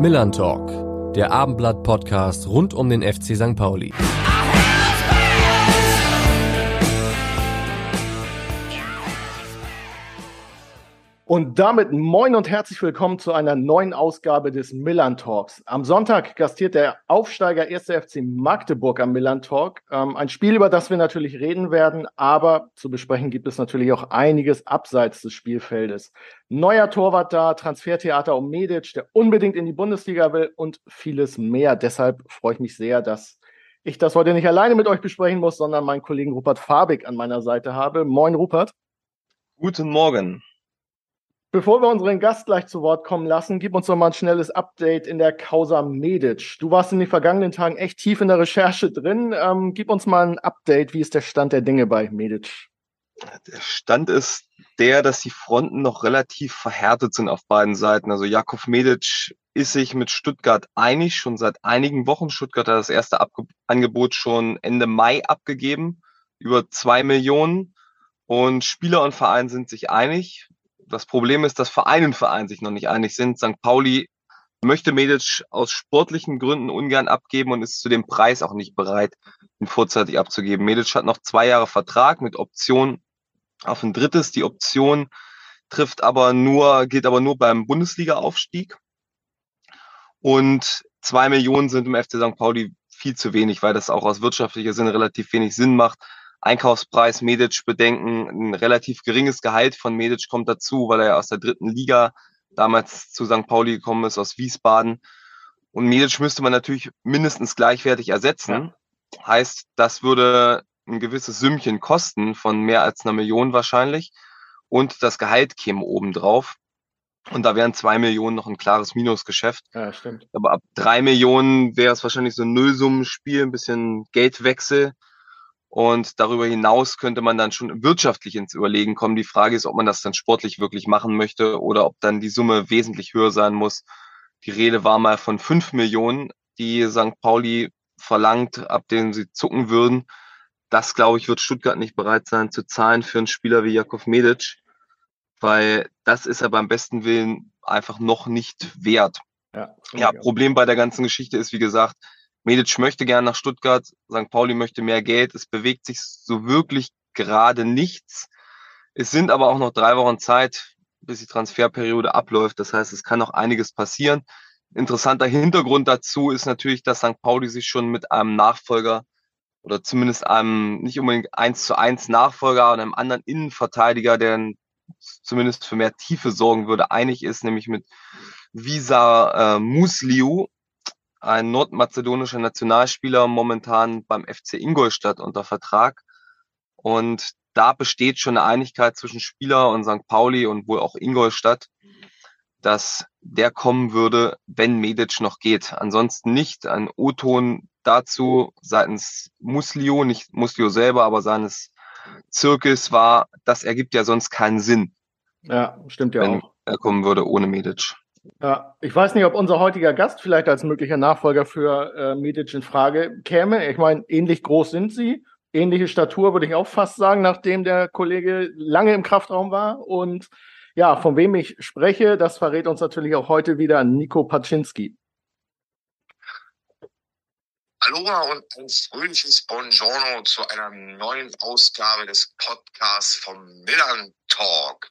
Millern Talk, der Abendblatt-Podcast rund um den FC St. Pauli. Und damit moin und herzlich willkommen zu einer neuen Ausgabe des Millern Talks. Am Sonntag gastiert der Aufsteiger 1. FC Magdeburg am Millern Talk. Ähm, ein Spiel, über das wir natürlich reden werden, aber zu besprechen gibt es natürlich auch einiges abseits des Spielfeldes. Neuer Torwart da, Transfertheater um Medic, der unbedingt in die Bundesliga will und vieles mehr. Deshalb freue ich mich sehr, dass ich das heute nicht alleine mit euch besprechen muss, sondern meinen Kollegen Rupert Fabig an meiner Seite habe. Moin, Rupert. Guten Morgen. Bevor wir unseren Gast gleich zu Wort kommen lassen, gib uns noch mal ein schnelles Update in der Causa Medic. Du warst in den vergangenen Tagen echt tief in der Recherche drin. Ähm, gib uns mal ein Update. Wie ist der Stand der Dinge bei Medic? Der Stand ist der, dass die Fronten noch relativ verhärtet sind auf beiden Seiten. Also Jakov Medic ist sich mit Stuttgart einig, schon seit einigen Wochen. Stuttgart hat das erste Abge Angebot schon Ende Mai abgegeben, über zwei Millionen. Und Spieler und Verein sind sich einig das Problem ist, dass Verein und Verein sich noch nicht einig sind. St. Pauli möchte Medic aus sportlichen Gründen ungern abgeben und ist zu dem Preis auch nicht bereit, ihn vorzeitig abzugeben. Medic hat noch zwei Jahre Vertrag mit Option auf ein drittes. Die Option trifft aber nur, gilt aber nur beim Bundesliga-Aufstieg. Und zwei Millionen sind im FC St. Pauli viel zu wenig, weil das auch aus wirtschaftlicher Sinne relativ wenig Sinn macht. Einkaufspreis Medic bedenken, ein relativ geringes Gehalt von Medic kommt dazu, weil er aus der dritten Liga damals zu St. Pauli gekommen ist, aus Wiesbaden. Und Medic müsste man natürlich mindestens gleichwertig ersetzen. Ja. Heißt, das würde ein gewisses Sümmchen kosten von mehr als einer Million wahrscheinlich. Und das Gehalt käme obendrauf. Und da wären zwei Millionen noch ein klares Minusgeschäft. Ja, stimmt. Aber ab drei Millionen wäre es wahrscheinlich so ein Nullsummenspiel, ein bisschen Geldwechsel. Und darüber hinaus könnte man dann schon wirtschaftlich ins Überlegen kommen. Die Frage ist, ob man das dann sportlich wirklich machen möchte oder ob dann die Summe wesentlich höher sein muss. Die Rede war mal von fünf Millionen, die St. Pauli verlangt, ab denen sie zucken würden. Das, glaube ich, wird Stuttgart nicht bereit sein zu zahlen für einen Spieler wie Jakov Medic, weil das ist er beim besten Willen einfach noch nicht wert. Ja, ja Problem bei der ganzen Geschichte ist, wie gesagt, Medic möchte gerne nach Stuttgart, St. Pauli möchte mehr Geld. Es bewegt sich so wirklich gerade nichts. Es sind aber auch noch drei Wochen Zeit, bis die Transferperiode abläuft. Das heißt, es kann noch einiges passieren. Interessanter Hintergrund dazu ist natürlich, dass St. Pauli sich schon mit einem Nachfolger oder zumindest einem nicht unbedingt eins zu eins Nachfolger und einem anderen Innenverteidiger, der zumindest für mehr Tiefe sorgen würde, einig ist, nämlich mit Visa äh, Musliu, ein nordmazedonischer Nationalspieler momentan beim FC Ingolstadt unter Vertrag. Und da besteht schon eine Einigkeit zwischen Spieler und St. Pauli und wohl auch Ingolstadt, dass der kommen würde, wenn Medic noch geht. Ansonsten nicht. Ein O-Ton dazu seitens Muslio, nicht Muslio selber, aber seines Zirkels war, das ergibt ja sonst keinen Sinn. Ja, stimmt ja wenn auch. er kommen würde ohne Medic. Ja, ich weiß nicht, ob unser heutiger Gast vielleicht als möglicher Nachfolger für äh, Medic in Frage käme. Ich meine, ähnlich groß sind sie. Ähnliche Statur würde ich auch fast sagen, nachdem der Kollege lange im Kraftraum war. Und ja, von wem ich spreche, das verrät uns natürlich auch heute wieder Nico Paczynski. Aloha und ein fröhliches Buongiorno zu einer neuen Ausgabe des Podcasts vom Millern Talk.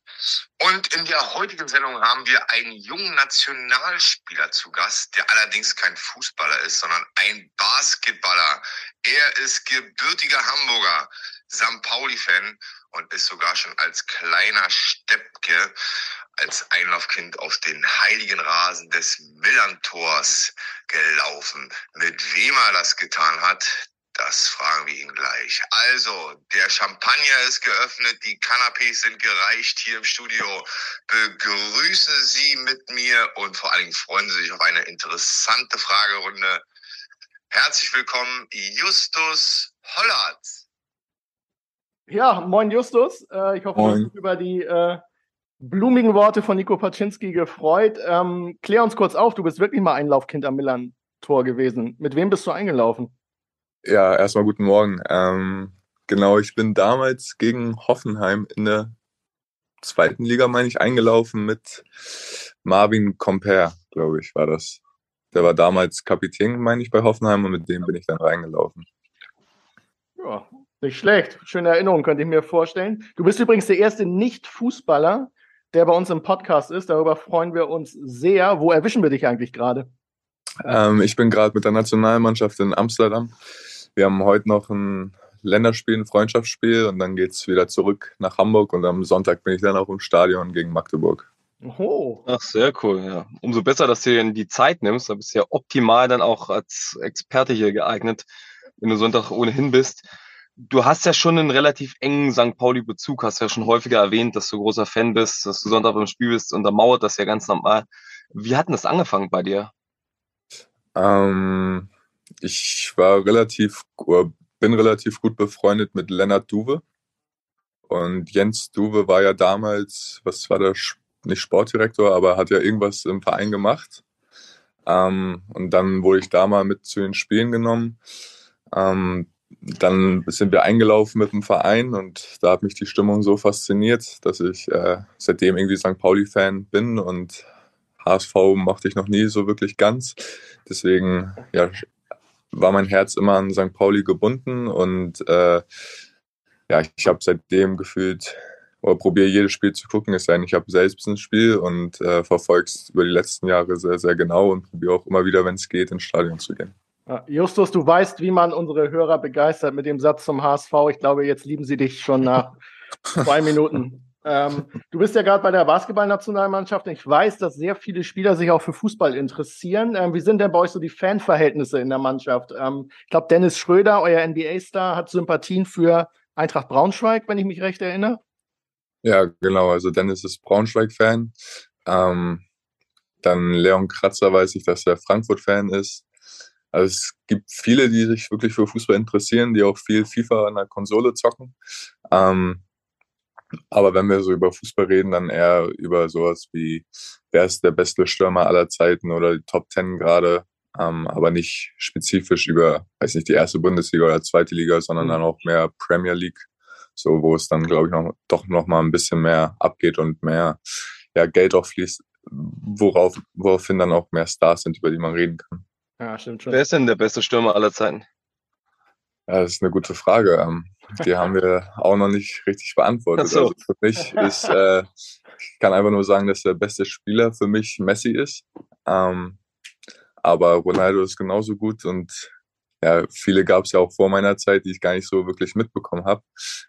Und in der heutigen Sendung haben wir einen jungen Nationalspieler zu Gast, der allerdings kein Fußballer ist, sondern ein Basketballer. Er ist gebürtiger Hamburger, St. Pauli-Fan und ist sogar schon als kleiner Steppke als Einlaufkind auf den heiligen Rasen des Millern-Tors gelaufen. Mit wem er das getan hat, das fragen wir ihn gleich. Also, der Champagner ist geöffnet, die Canapés sind gereicht hier im Studio. Begrüßen Sie mit mir und vor allen Dingen freuen Sie sich auf eine interessante Fragerunde. Herzlich willkommen, Justus Hollert. Ja, moin Justus. Äh, ich hoffe, moin. du über die äh, blumigen Worte von Nico Paczynski gefreut. Ähm, klär uns kurz auf, du bist wirklich mal Einlaufkind am Milan-Tor gewesen. Mit wem bist du eingelaufen? Ja, erstmal guten Morgen. Ähm, genau, ich bin damals gegen Hoffenheim in der zweiten Liga, meine ich, eingelaufen mit Marvin Comper, glaube ich, war das. Der war damals Kapitän, meine ich, bei Hoffenheim und mit dem bin ich dann reingelaufen. Ja, nicht schlecht. Schöne Erinnerung, könnte ich mir vorstellen. Du bist übrigens der erste Nicht-Fußballer, der bei uns im Podcast ist. Darüber freuen wir uns sehr. Wo erwischen wir dich eigentlich gerade? Ähm, ich bin gerade mit der Nationalmannschaft in Amsterdam. Wir haben heute noch ein Länderspiel, ein Freundschaftsspiel und dann geht es wieder zurück nach Hamburg und am Sonntag bin ich dann auch im Stadion gegen Magdeburg. Oh. Ach, sehr cool, ja. Umso besser, dass du dir die Zeit nimmst. Da bist du ja optimal dann auch als Experte hier geeignet, wenn du Sonntag ohnehin bist. Du hast ja schon einen relativ engen St. Pauli-Bezug, hast ja schon häufiger erwähnt, dass du großer Fan bist, dass du Sonntag beim Spiel bist, untermauert das ja ganz normal. Wie hat denn das angefangen bei dir? Ähm, ich war relativ, bin relativ gut befreundet mit Lennart Duwe. Und Jens Duwe war ja damals, was war der, nicht Sportdirektor, aber hat ja irgendwas im Verein gemacht. Ähm, und dann wurde ich da mal mit zu den Spielen genommen. Ähm, dann sind wir eingelaufen mit dem Verein und da hat mich die Stimmung so fasziniert, dass ich äh, seitdem irgendwie St. Pauli-Fan bin und HSV mochte ich noch nie so wirklich ganz. Deswegen ja, war mein Herz immer an St. Pauli gebunden und äh, ja, ich habe seitdem gefühlt oder probiere jedes Spiel zu gucken, es sei denn, ich habe selbst ein Spiel und äh, verfolge es über die letzten Jahre sehr, sehr genau und probiere auch immer wieder, wenn es geht, ins Stadion zu gehen. Justus, du weißt, wie man unsere Hörer begeistert mit dem Satz zum HSV. Ich glaube, jetzt lieben sie dich schon nach zwei Minuten. Ähm, du bist ja gerade bei der Basketballnationalmannschaft und ich weiß, dass sehr viele Spieler sich auch für Fußball interessieren. Ähm, wie sind denn bei euch so die Fanverhältnisse in der Mannschaft? Ähm, ich glaube, Dennis Schröder, euer NBA-Star, hat Sympathien für Eintracht Braunschweig, wenn ich mich recht erinnere. Ja, genau. Also Dennis ist Braunschweig-Fan. Ähm, dann Leon Kratzer weiß ich, dass er Frankfurt-Fan ist. Also es gibt viele, die sich wirklich für Fußball interessieren, die auch viel FIFA an der Konsole zocken. Ähm, aber wenn wir so über Fußball reden, dann eher über sowas wie, wer ist der beste Stürmer aller Zeiten oder die Top Ten gerade, ähm, aber nicht spezifisch über, weiß nicht, die erste Bundesliga oder zweite Liga, sondern mhm. dann auch mehr Premier League, so wo es dann, glaube ich, noch, doch noch mal ein bisschen mehr abgeht und mehr ja, Geld auch fließt, worauf, woraufhin dann auch mehr Stars sind, über die man reden kann. Ja, stimmt schon. Wer ist denn der beste Stürmer aller Zeiten? Ja, das ist eine gute Frage. Ähm, die haben wir auch noch nicht richtig beantwortet. So. Also für mich ist, äh, ich kann einfach nur sagen, dass der beste Spieler für mich Messi ist. Ähm, aber Ronaldo ist genauso gut und ja, viele gab es ja auch vor meiner Zeit, die ich gar nicht so wirklich mitbekommen habe,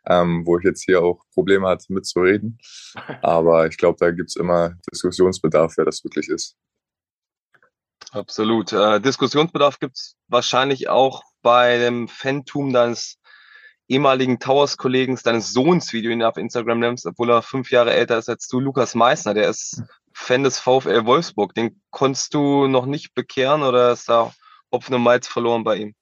ähm, wo ich jetzt hier auch Probleme hatte mitzureden. Aber ich glaube, da gibt es immer Diskussionsbedarf, wer das wirklich ist. Absolut. Äh, Diskussionsbedarf gibt's wahrscheinlich auch bei dem Fantum deines ehemaligen Towers-Kollegen, deines Sohns, wie du ihn auf Instagram nimmst, obwohl er fünf Jahre älter ist als du, Lukas Meissner. Der ist Fan des VfL Wolfsburg. Den konntest du noch nicht bekehren oder ist da Hopfen und Malz verloren bei ihm?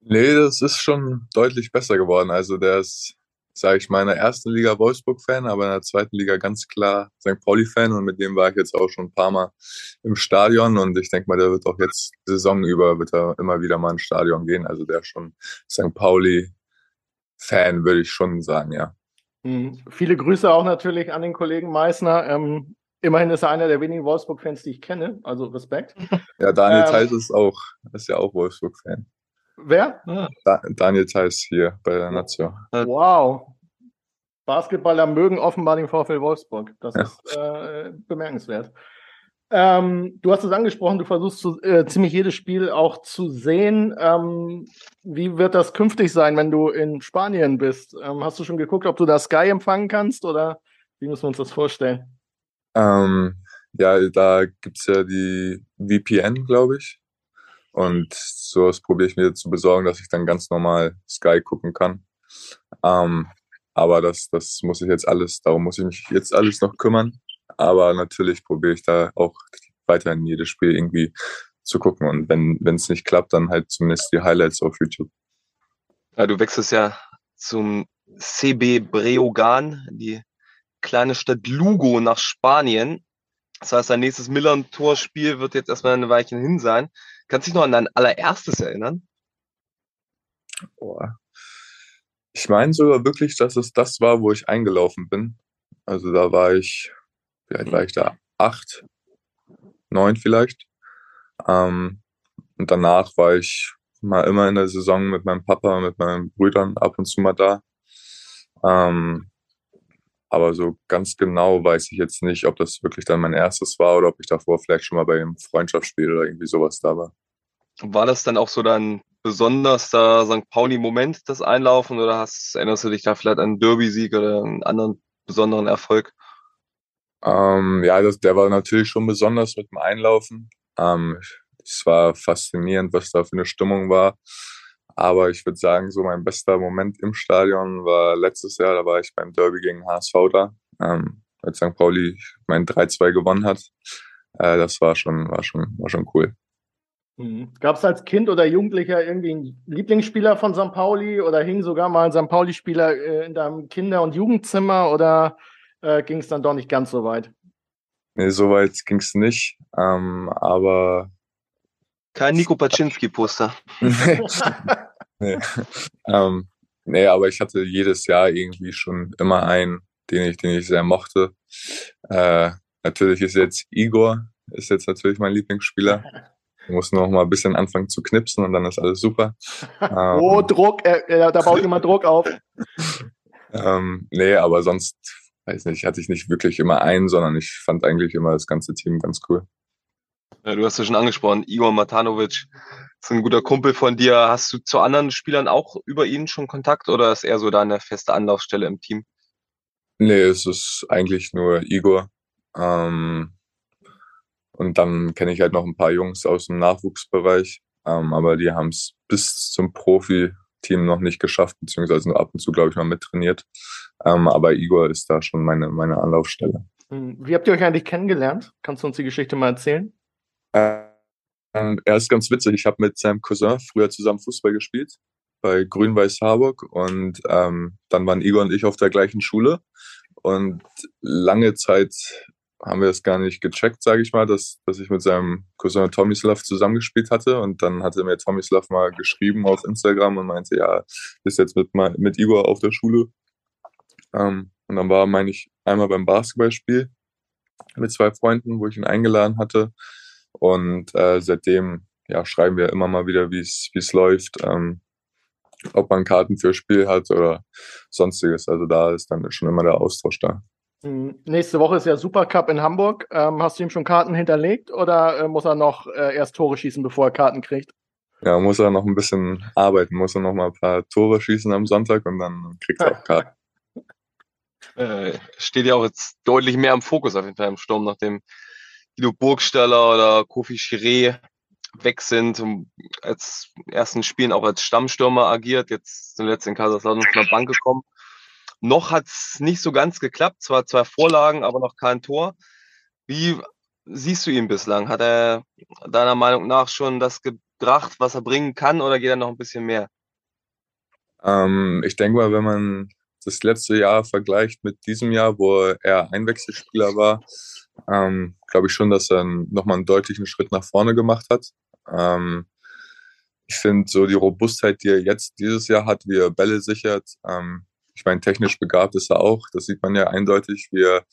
Nee, das ist schon deutlich besser geworden. Also der ist sage ich mal, in der ersten Liga Wolfsburg-Fan, aber in der zweiten Liga ganz klar St. Pauli-Fan und mit dem war ich jetzt auch schon ein paar Mal im Stadion und ich denke mal, der wird auch jetzt Saison über wird er immer wieder mal ins Stadion gehen. Also der schon St. Pauli-Fan, würde ich schon sagen, ja. Mhm. Viele Grüße auch natürlich an den Kollegen Meißner. Ähm, immerhin ist er einer der wenigen Wolfsburg-Fans, die ich kenne, also Respekt. Ja, Daniel ähm, Theis ist auch, ist ja auch Wolfsburg-Fan. Wer? Da, Daniel Theiss hier bei der Nation. Wow. Basketballer mögen offenbar den VfL Wolfsburg. Das ja. ist äh, bemerkenswert. Ähm, du hast es angesprochen, du versuchst zu, äh, ziemlich jedes Spiel auch zu sehen. Ähm, wie wird das künftig sein, wenn du in Spanien bist? Ähm, hast du schon geguckt, ob du da Sky empfangen kannst oder wie müssen wir uns das vorstellen? Ähm, ja, da gibt es ja die VPN, glaube ich. Und sowas probiere ich mir zu besorgen, dass ich dann ganz normal Sky gucken kann. Ähm, aber das, das muss ich jetzt alles, darum muss ich mich jetzt alles noch kümmern. Aber natürlich probiere ich da auch weiterhin jedes Spiel irgendwie zu gucken. Und wenn es nicht klappt, dann halt zumindest die Highlights auf YouTube. Ja, du wechselst ja zum CB Breogan, die kleine Stadt Lugo nach Spanien. Das heißt, dein nächstes Millern-Torspiel wird jetzt erstmal eine Weilchen hin sein. Kannst du dich noch an dein allererstes erinnern? Boah. Ich meine sogar wirklich, dass es das war, wo ich eingelaufen bin. Also da war ich, vielleicht war ich da acht, neun vielleicht. Ähm, und danach war ich mal immer in der Saison mit meinem Papa, mit meinen Brüdern ab und zu mal da. Ähm, aber so ganz genau weiß ich jetzt nicht, ob das wirklich dann mein erstes war oder ob ich davor vielleicht schon mal bei einem Freundschaftsspiel oder irgendwie sowas da war. War das dann auch so dein besonderster St. Pauli-Moment, das Einlaufen, oder hast, erinnerst du dich da vielleicht an einen Derby-Sieg oder einen anderen besonderen Erfolg? Ähm, ja, das, der war natürlich schon besonders mit dem Einlaufen. Ähm, es war faszinierend, was da für eine Stimmung war. Aber ich würde sagen, so mein bester Moment im Stadion war letztes Jahr, da war ich beim Derby gegen HSV da, ähm, als St. Pauli mein 3-2 gewonnen hat. Äh, das war schon, war schon, war schon cool. Mhm. Gab es als Kind oder Jugendlicher irgendwie einen Lieblingsspieler von St. Pauli oder hing sogar mal ein St. Pauli-Spieler äh, in deinem Kinder- und Jugendzimmer oder äh, ging es dann doch nicht ganz so weit? Nee, so weit ging es nicht. Ähm, aber kein Nico Paczynski-Poster. nee. Ähm, nee, aber ich hatte jedes Jahr irgendwie schon immer einen, den ich, den ich sehr mochte. Äh, natürlich ist jetzt Igor, ist jetzt natürlich mein Lieblingsspieler. Ich muss noch mal ein bisschen anfangen zu knipsen und dann ist alles super. oh, ähm, Druck, äh, äh, da baut jemand Druck auf. ähm, nee, aber sonst, weiß nicht, hatte ich nicht wirklich immer einen, sondern ich fand eigentlich immer das ganze Team ganz cool. Ja, du hast ja schon angesprochen, Igor Matanovic ist ein guter Kumpel von dir. Hast du zu anderen Spielern auch über ihn schon Kontakt oder ist er so deine feste Anlaufstelle im Team? Nee, es ist eigentlich nur Igor. Ähm, und dann kenne ich halt noch ein paar Jungs aus dem Nachwuchsbereich, ähm, aber die haben es bis zum Profi-Team noch nicht geschafft, beziehungsweise nur ab und zu, glaube ich, mal mittrainiert. Ähm, aber Igor ist da schon meine, meine Anlaufstelle. Hm, wie habt ihr euch eigentlich kennengelernt? Kannst du uns die Geschichte mal erzählen? Äh, er ist ganz witzig. Ich habe mit seinem Cousin früher zusammen Fußball gespielt bei Grün-Weiß Harburg und ähm, dann waren Igor und ich auf der gleichen Schule und lange Zeit haben wir es gar nicht gecheckt, sage ich mal, dass, dass ich mit seinem Cousin Tomislav zusammengespielt hatte und dann hatte mir Tomislav mal geschrieben auf Instagram und meinte, ja, bist jetzt mit, mit Igor auf der Schule ähm, und dann war, meine ich, einmal beim Basketballspiel mit zwei Freunden, wo ich ihn eingeladen hatte und äh, seitdem ja, schreiben wir immer mal wieder, wie es läuft, ähm, ob man Karten für Spiel hat oder sonstiges. Also da ist dann schon immer der Austausch da. Mhm. Nächste Woche ist ja Supercup in Hamburg. Ähm, hast du ihm schon Karten hinterlegt oder äh, muss er noch äh, erst Tore schießen, bevor er Karten kriegt? Ja, muss er noch ein bisschen arbeiten, muss er noch mal ein paar Tore schießen am Sonntag und dann kriegt er auch Karten. äh, steht ja auch jetzt deutlich mehr im Fokus auf jeden Fall im Sturm, nachdem Guido Burgstaller oder Kofi Chiré weg sind als ersten Spielen auch als Stammstürmer agiert, jetzt zuletzt in Kaiserslautern von der Bank gekommen. Noch hat es nicht so ganz geklappt, zwar zwei Vorlagen, aber noch kein Tor. Wie siehst du ihn bislang? Hat er deiner Meinung nach schon das gebracht, was er bringen kann, oder geht er noch ein bisschen mehr? Ähm, ich denke mal, wenn man das letzte Jahr vergleicht mit diesem Jahr, wo er Einwechselspieler war, ähm, glaube ich schon, dass er nochmal einen deutlichen Schritt nach vorne gemacht hat. Ähm, ich finde so die Robustheit, die er jetzt dieses Jahr hat, wie er Bälle sichert. Ähm, ich meine, technisch begabt ist er auch. Das sieht man ja eindeutig, wie er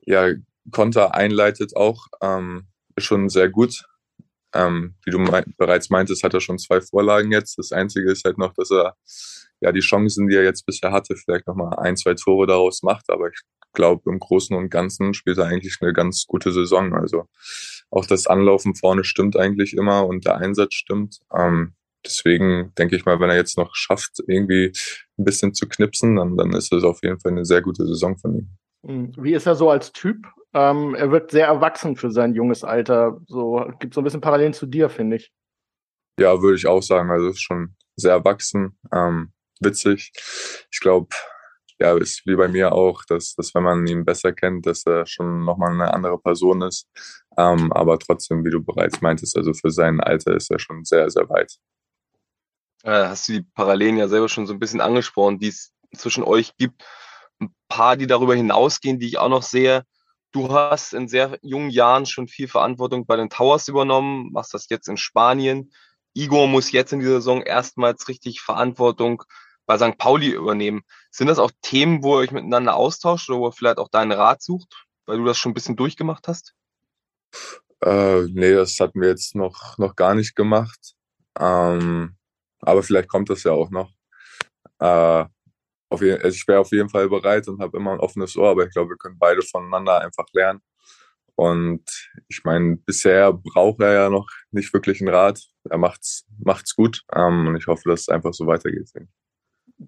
ja, Konter einleitet auch. Ähm, ist schon sehr gut. Ähm, wie du mein, bereits meintest, hat er schon zwei Vorlagen jetzt. Das Einzige ist halt noch, dass er ja die Chancen, die er jetzt bisher hatte, vielleicht nochmal ein, zwei Tore daraus macht. Aber ich glaube, im Großen und Ganzen spielt er eigentlich eine ganz gute Saison. Also auch das Anlaufen vorne stimmt eigentlich immer und der Einsatz stimmt. Ähm, deswegen denke ich mal, wenn er jetzt noch schafft, irgendwie ein bisschen zu knipsen, dann, dann ist es auf jeden Fall eine sehr gute Saison von ihm. Hm, wie ist er so als Typ? Ähm, er wirkt sehr erwachsen für sein junges Alter. So gibt so ein bisschen Parallelen zu dir, finde ich. Ja, würde ich auch sagen. Also ist schon sehr erwachsen, ähm, witzig. Ich glaube, ja, ist wie bei mir auch, dass, dass wenn man ihn besser kennt, dass er schon nochmal eine andere Person ist. Ähm, aber trotzdem, wie du bereits meintest, also für sein Alter ist er schon sehr, sehr weit. Äh, hast du die Parallelen ja selber schon so ein bisschen angesprochen, die es zwischen euch gibt. Ein paar, die darüber hinausgehen, die ich auch noch sehe. Du hast in sehr jungen Jahren schon viel Verantwortung bei den Towers übernommen, machst das jetzt in Spanien. Igor muss jetzt in dieser Saison erstmals richtig Verantwortung bei St. Pauli übernehmen. Sind das auch Themen, wo ihr euch miteinander austauscht oder wo ihr vielleicht auch deinen Rat sucht, weil du das schon ein bisschen durchgemacht hast? Äh, nee, das hatten wir jetzt noch, noch gar nicht gemacht. Ähm, aber vielleicht kommt das ja auch noch. Äh, auf jeden, also ich wäre auf jeden Fall bereit und habe immer ein offenes Ohr, aber ich glaube, wir können beide voneinander einfach lernen. Und ich meine, bisher braucht er ja noch nicht wirklich einen Rat. Er macht's, macht's gut. Ähm, und ich hoffe, dass es einfach so weitergeht.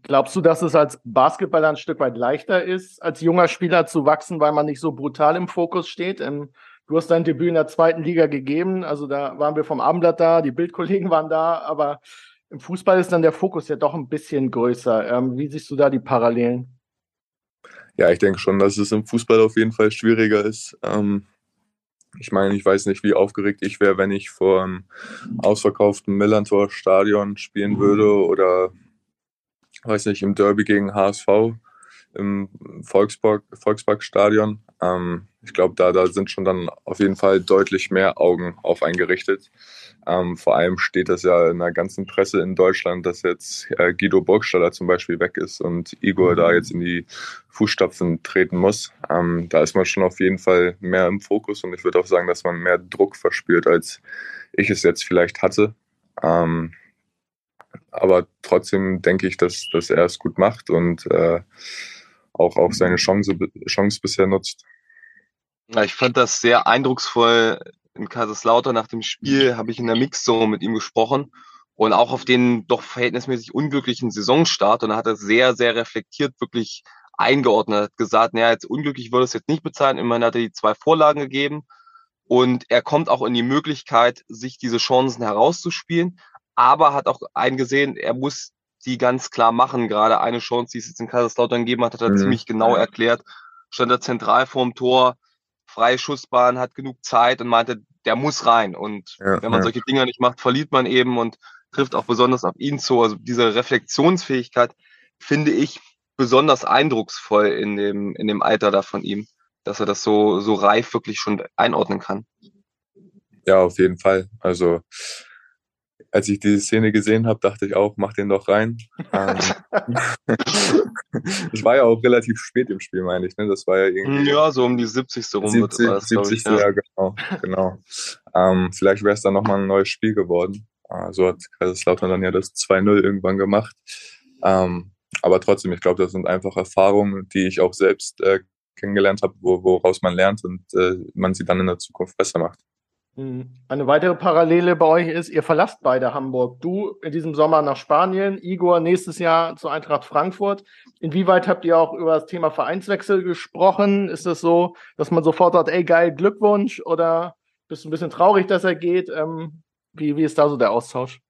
Glaubst du, dass es als Basketballer ein Stück weit leichter ist, als junger Spieler zu wachsen, weil man nicht so brutal im Fokus steht? Ähm, du hast dein Debüt in der zweiten Liga gegeben. Also da waren wir vom Abendblatt da, die Bildkollegen waren da, aber im Fußball ist dann der Fokus ja doch ein bisschen größer. Ähm, wie siehst du da die Parallelen? Ja, ich denke schon, dass es im Fußball auf jeden Fall schwieriger ist. Ähm, ich meine, ich weiß nicht, wie aufgeregt ich wäre, wenn ich vor einem ausverkauften Millantor-Stadion spielen würde oder, weiß nicht, im Derby gegen HSV im Volkspark, Volksparkstadion. Ähm, ich glaube, da, da sind schon dann auf jeden Fall deutlich mehr Augen auf einen gerichtet. Ähm, vor allem steht das ja in der ganzen Presse in Deutschland, dass jetzt äh, Guido Burgstaller zum Beispiel weg ist und Igor da jetzt in die Fußstapfen treten muss. Ähm, da ist man schon auf jeden Fall mehr im Fokus und ich würde auch sagen, dass man mehr Druck verspürt, als ich es jetzt vielleicht hatte. Ähm, aber trotzdem denke ich, dass, dass er es gut macht und äh, auch, auch seine Chance, Chance bisher nutzt. Ja, ich fand das sehr eindrucksvoll in Kaiserslautern. Nach dem Spiel, habe ich in der Mixzone mit ihm gesprochen und auch auf den doch verhältnismäßig unglücklichen Saisonstart. Und da hat er sehr, sehr reflektiert wirklich eingeordnet, hat gesagt, naja, jetzt unglücklich würde es jetzt nicht bezahlen, immerhin hat er die zwei Vorlagen gegeben. Und er kommt auch in die Möglichkeit, sich diese Chancen herauszuspielen, aber hat auch eingesehen, er muss die ganz klar machen. Gerade eine Chance, die es jetzt in Kaiserslautern gegeben hat, hat er mhm. ziemlich genau erklärt. Stand er zentral vorm Tor, freie Schussbahn, hat genug Zeit und meinte, der muss rein. Und ja, wenn man ja. solche Dinge nicht macht, verliert man eben und trifft auch besonders auf ihn zu. Also diese Reflexionsfähigkeit finde ich besonders eindrucksvoll in dem, in dem Alter da von ihm, dass er das so, so reif wirklich schon einordnen kann. Ja, auf jeden Fall. Also als ich diese Szene gesehen habe, dachte ich auch, mach den doch rein. Ähm, das war ja auch relativ spät im Spiel, meine ich. Ne? Das war ja irgendwie. Ja, so um die 70. rum 70, das, 70. Ich, ja. ja, genau. genau. Ähm, vielleicht wäre es dann nochmal ein neues Spiel geworden. Äh, so hat Kaiserslautern dann ja das 2-0 irgendwann gemacht. Ähm, aber trotzdem, ich glaube, das sind einfach Erfahrungen, die ich auch selbst äh, kennengelernt habe, wo, woraus man lernt und äh, man sie dann in der Zukunft besser macht. Hm. Eine weitere Parallele bei euch ist, ihr verlasst beide Hamburg. Du in diesem Sommer nach Spanien, Igor nächstes Jahr zur Eintracht Frankfurt. Inwieweit habt ihr auch über das Thema Vereinswechsel gesprochen? Ist es das so, dass man sofort sagt, ey geil, Glückwunsch? Oder bist du ein bisschen traurig, dass er geht? Ähm, wie, wie ist da so der Austausch?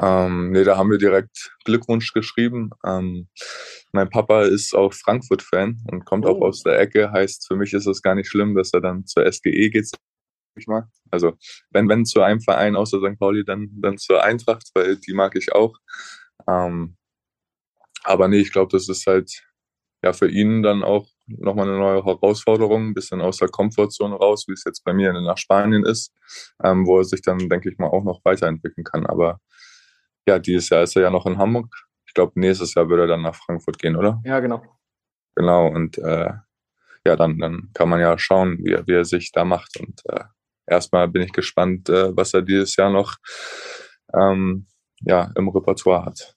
Ähm, nee, da haben wir direkt Glückwunsch geschrieben. Ähm, mein Papa ist auch Frankfurt-Fan und kommt oh. auch aus der Ecke. Heißt, für mich ist es gar nicht schlimm, dass er dann zur SGE geht, ich mal. Also wenn, wenn zu einem Verein außer St. Pauli, dann, dann zur Eintracht, weil die mag ich auch. Ähm, aber nee, ich glaube, das ist halt ja für ihn dann auch nochmal eine neue Herausforderung, ein bisschen aus der Komfortzone raus, wie es jetzt bei mir nach Spanien ist, ähm, wo er sich dann, denke ich mal, auch noch weiterentwickeln kann. Aber ja, dieses Jahr ist er ja noch in Hamburg. Ich glaube, nächstes Jahr würde er dann nach Frankfurt gehen, oder? Ja, genau. Genau, und äh, ja, dann, dann kann man ja schauen, wie er, wie er sich da macht. Und äh, erstmal bin ich gespannt, äh, was er dieses Jahr noch ähm, ja, im Repertoire hat.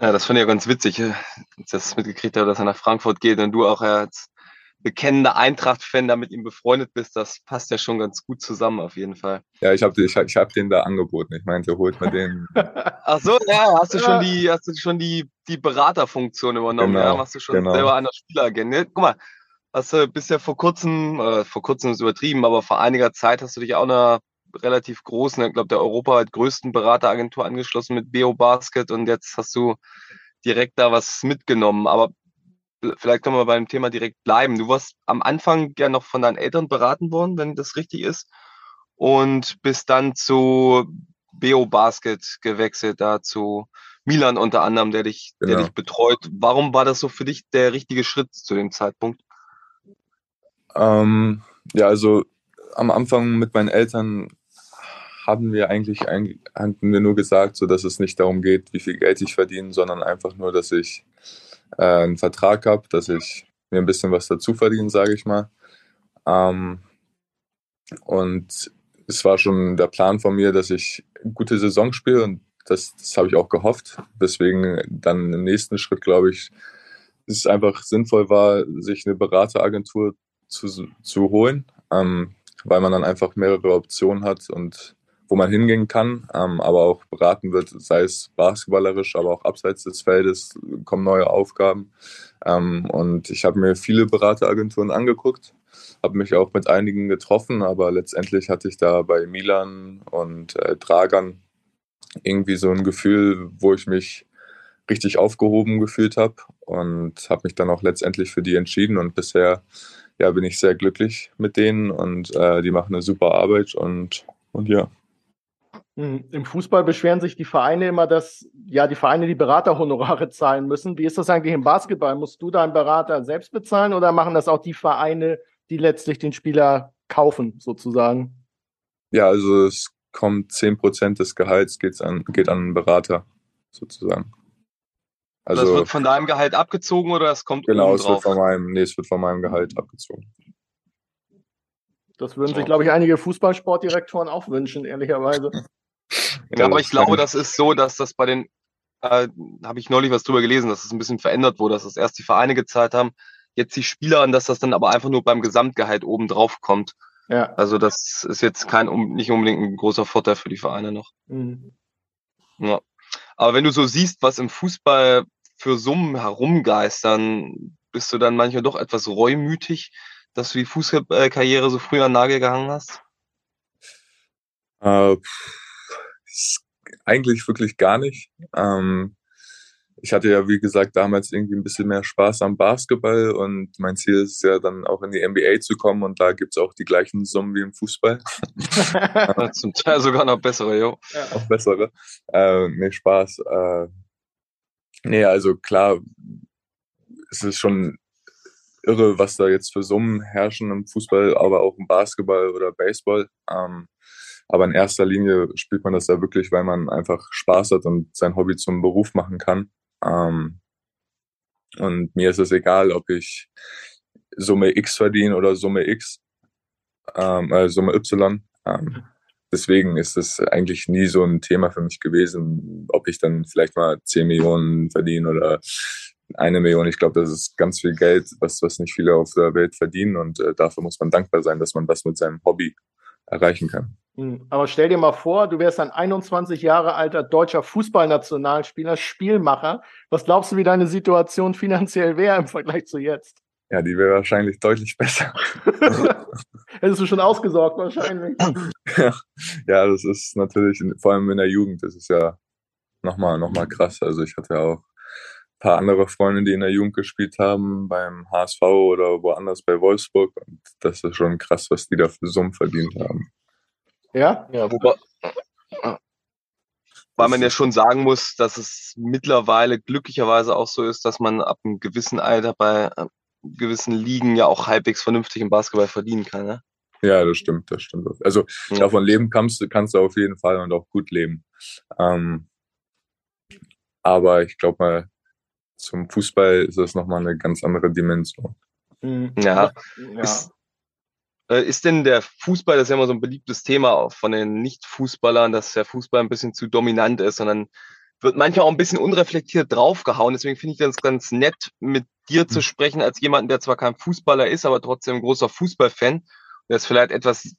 Ja, das fand ich ja ganz witzig, äh, dass ich mitgekriegt habe, dass er nach Frankfurt geht und du auch als bekennender Eintracht-Fan da mit ihm befreundet bist. Das passt ja schon ganz gut zusammen auf jeden Fall. Ja, ich habe ich, ich hab den da angeboten. Ich meinte, holt mir den. Ach so, ja, hast du schon die, hast du schon die, die Beraterfunktion übernommen? Genau, ja, machst du schon genau. selber einer Spieleragent. Ne? Guck mal, hast du bisher vor kurzem, äh, vor kurzem ist übertrieben, aber vor einiger Zeit hast du dich auch einer relativ großen, ich glaube der europaweit größten Berateragentur angeschlossen mit Beo Basket und jetzt hast du direkt da was mitgenommen. Aber vielleicht können wir beim Thema direkt bleiben. Du warst am Anfang ja noch von deinen Eltern beraten worden, wenn das richtig ist, und bist dann zu Beo Basket gewechselt, da zu Milan unter anderem, der dich, genau. der dich betreut. Warum war das so für dich der richtige Schritt zu dem Zeitpunkt? Ähm, ja, also am Anfang mit meinen Eltern haben wir eigentlich hatten wir nur gesagt, so dass es nicht darum geht, wie viel Geld ich verdiene, sondern einfach nur, dass ich äh, einen Vertrag habe, dass ich mir ein bisschen was dazu verdiene, sage ich mal. Ähm, Und es war schon der Plan von mir, dass ich eine gute Saison spiele und das, das habe ich auch gehofft. Deswegen dann im nächsten Schritt, glaube ich, es einfach sinnvoll war, sich eine Berateragentur zu, zu holen, ähm, weil man dann einfach mehrere Optionen hat und wo man hingehen kann, ähm, aber auch beraten wird, sei es basketballerisch, aber auch abseits des Feldes kommen neue Aufgaben. Ähm, und ich habe mir viele Berateragenturen angeguckt, habe mich auch mit einigen getroffen, aber letztendlich hatte ich da bei Milan und äh, Dragan irgendwie so ein Gefühl, wo ich mich richtig aufgehoben gefühlt habe und habe mich dann auch letztendlich für die entschieden und bisher ja, bin ich sehr glücklich mit denen und äh, die machen eine super Arbeit und, und ja. Hm, Im Fußball beschweren sich die Vereine immer, dass ja die Vereine die Beraterhonorare zahlen müssen. Wie ist das eigentlich im Basketball? Musst du deinen Berater selbst bezahlen oder machen das auch die Vereine, die letztlich den Spieler kaufen, sozusagen? Ja, also es kommt 10% des Gehalts geht's an, geht an einen Berater, sozusagen. Also, das wird von deinem Gehalt abgezogen oder es kommt Genau, es wird von meinem, nee, es wird von meinem Gehalt abgezogen. Das würden sich, glaube ich, einige Fußballsportdirektoren auch wünschen, ehrlicherweise. Ja, aber ich glaube, das ist so, dass das bei den, äh, habe ich neulich was drüber gelesen, dass es das ein bisschen verändert wurde, dass das erst die Vereine gezahlt haben, jetzt die Spieler und dass das dann aber einfach nur beim Gesamtgehalt oben drauf kommt. Ja. Also das ist jetzt kein nicht unbedingt ein großer Vorteil für die Vereine noch. Mhm. Ja. Aber wenn du so siehst, was im Fußball für Summen herumgeistern, bist du dann manchmal doch etwas reumütig, dass du die Fußballkarriere so früh an Nagel gehangen hast? Äh, eigentlich wirklich gar nicht. Ähm, ich hatte ja, wie gesagt, damals irgendwie ein bisschen mehr Spaß am Basketball und mein Ziel ist ja dann auch in die NBA zu kommen und da gibt es auch die gleichen Summen wie im Fußball. Zum Teil sogar noch bessere, jo. Ja. Auch bessere. Äh, nee, Spaß. Äh, nee, also klar, es ist schon irre, was da jetzt für Summen herrschen im Fußball, aber auch im Basketball oder Baseball. Ähm, aber in erster Linie spielt man das ja wirklich, weil man einfach Spaß hat und sein Hobby zum Beruf machen kann. Ähm, und mir ist es egal, ob ich Summe X verdiene oder Summe X, ähm, äh, Summe Y. Ähm, deswegen ist es eigentlich nie so ein Thema für mich gewesen, ob ich dann vielleicht mal 10 Millionen verdiene oder eine Million. Ich glaube, das ist ganz viel Geld, was, was nicht viele auf der Welt verdienen. Und äh, dafür muss man dankbar sein, dass man das mit seinem Hobby erreichen kann. Hm, aber stell dir mal vor, du wärst ein 21 Jahre alter deutscher Fußballnationalspieler, Spielmacher. Was glaubst du, wie deine Situation finanziell wäre im Vergleich zu jetzt? Ja, die wäre wahrscheinlich deutlich besser. Hättest du schon ausgesorgt wahrscheinlich. ja, ja, das ist natürlich, vor allem in der Jugend, das ist ja nochmal noch mal krass. Also ich hatte ja auch ein paar andere Freunde, die in der Jugend gespielt haben, beim HSV oder woanders bei Wolfsburg. Und das ist schon krass, was die da für Summen verdient haben. Ja? Ja, wobei, weil man ja schon sagen muss, dass es mittlerweile glücklicherweise auch so ist, dass man ab einem gewissen Alter bei gewissen Ligen ja auch halbwegs vernünftig im Basketball verdienen kann. Ne? Ja, das stimmt, das stimmt. Also ja. davon leben kannst du, kannst du auf jeden Fall und auch gut leben. Ähm, aber ich glaube mal, zum Fußball ist das nochmal eine ganz andere Dimension. Mhm. Ja. ja. Ist, äh, ist denn der Fußball, das ist ja immer so ein beliebtes Thema von den Nicht-Fußballern, dass der Fußball ein bisschen zu dominant ist, sondern wird manchmal auch ein bisschen unreflektiert draufgehauen. Deswegen finde ich das ganz nett, mit dir zu mhm. sprechen, als jemanden, der zwar kein Fußballer ist, aber trotzdem ein großer Fußballfan, der es vielleicht etwas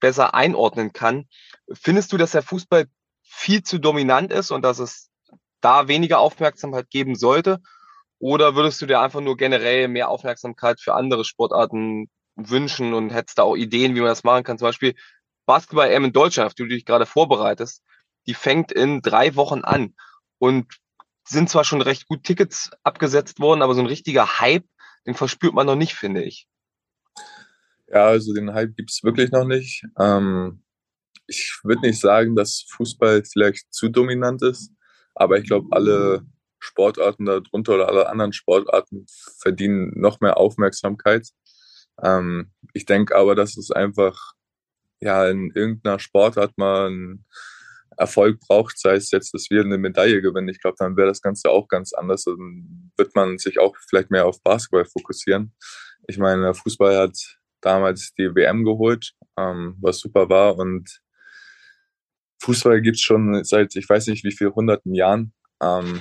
besser einordnen kann. Findest du, dass der Fußball viel zu dominant ist und dass es da weniger Aufmerksamkeit geben sollte? Oder würdest du dir einfach nur generell mehr Aufmerksamkeit für andere Sportarten wünschen und hättest da auch Ideen, wie man das machen kann. Zum Beispiel Basketball-M in Deutschland, auf die du dich gerade vorbereitest, die fängt in drei Wochen an und sind zwar schon recht gut Tickets abgesetzt worden, aber so ein richtiger Hype, den verspürt man noch nicht, finde ich. Ja, also den Hype gibt es wirklich noch nicht. Ähm, ich würde nicht sagen, dass Fußball vielleicht zu dominant ist, aber ich glaube, alle Sportarten darunter oder alle anderen Sportarten verdienen noch mehr Aufmerksamkeit. Ähm, ich denke aber, dass es einfach ja in irgendeiner Sportart mal einen Erfolg braucht, sei es jetzt, dass wir eine Medaille gewinnen. Ich glaube, dann wäre das Ganze auch ganz anders. Dann wird man sich auch vielleicht mehr auf Basketball fokussieren. Ich meine, Fußball hat damals die WM geholt, ähm, was super war. Und Fußball gibt's schon seit, ich weiß nicht wie viel hunderten Jahren, ähm,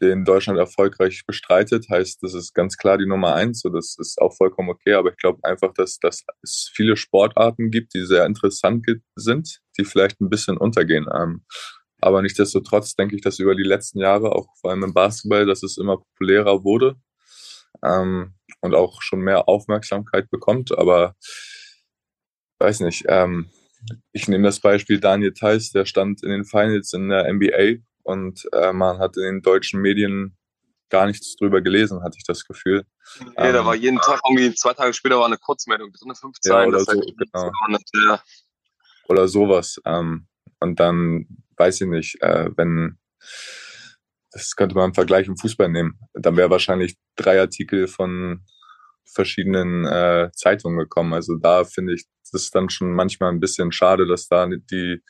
den Deutschland erfolgreich bestreitet. Heißt, das ist ganz klar die Nummer eins. So, das ist auch vollkommen okay. Aber ich glaube einfach, dass, dass es viele Sportarten gibt, die sehr interessant sind, die vielleicht ein bisschen untergehen. Ähm, aber nichtsdestotrotz denke ich, dass über die letzten Jahre, auch vor allem im Basketball, dass es immer populärer wurde ähm, und auch schon mehr Aufmerksamkeit bekommt. Aber weiß nicht, ähm, ich nehme das Beispiel Daniel Theiss, der stand in den Finals in der NBA und äh, man hat in den deutschen Medien gar nichts drüber gelesen, hatte ich das Gefühl. Nee, ähm, da war jeden Tag irgendwie, zwei Tage später war eine Kurzmeldung drin, fünf Zeilen. Ja, oder, so, genau. ja. oder sowas. Ähm, und dann weiß ich nicht, äh, wenn, das könnte man im Vergleich im Fußball nehmen, dann wäre wahrscheinlich drei Artikel von verschiedenen äh, Zeitungen gekommen. Also da finde ich, das ist dann schon manchmal ein bisschen schade, dass da die,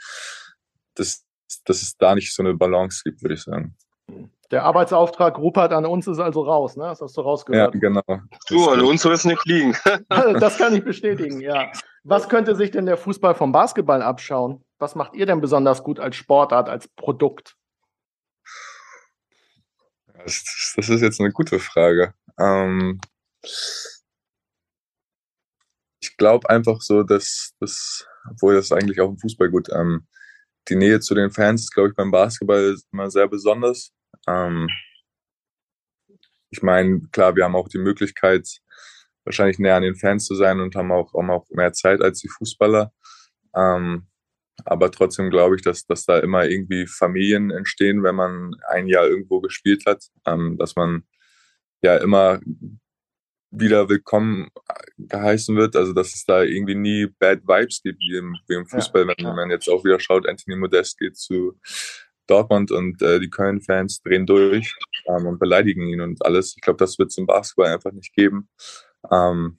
dass, dass es da nicht so eine Balance gibt, würde ich sagen. Der Arbeitsauftrag Rupert an uns ist also raus, ne? Das hast du rausgehört. Ja, genau. Du, an uns soll es nicht liegen. das kann ich bestätigen, ja. Was könnte sich denn der Fußball vom Basketball abschauen? Was macht ihr denn besonders gut als Sportart, als Produkt? Das, das ist jetzt eine gute Frage. Ähm, ich glaube einfach so, dass das, obwohl das eigentlich auch im Fußball gut, ähm, die Nähe zu den Fans ist, glaube ich, beim Basketball immer sehr besonders. Ähm, ich meine, klar, wir haben auch die Möglichkeit, wahrscheinlich näher an den Fans zu sein und haben auch, haben auch mehr Zeit als die Fußballer. Ähm, aber trotzdem glaube ich, dass, dass da immer irgendwie Familien entstehen, wenn man ein Jahr irgendwo gespielt hat, ähm, dass man ja immer wieder willkommen geheißen wird, also dass es da irgendwie nie Bad Vibes gibt, wie im, wie im Fußball, ja, wenn man jetzt auch wieder schaut, Anthony Modest geht zu Dortmund und äh, die Köln-Fans drehen durch ähm, und beleidigen ihn und alles. Ich glaube, das wird es im Basketball einfach nicht geben. Ähm,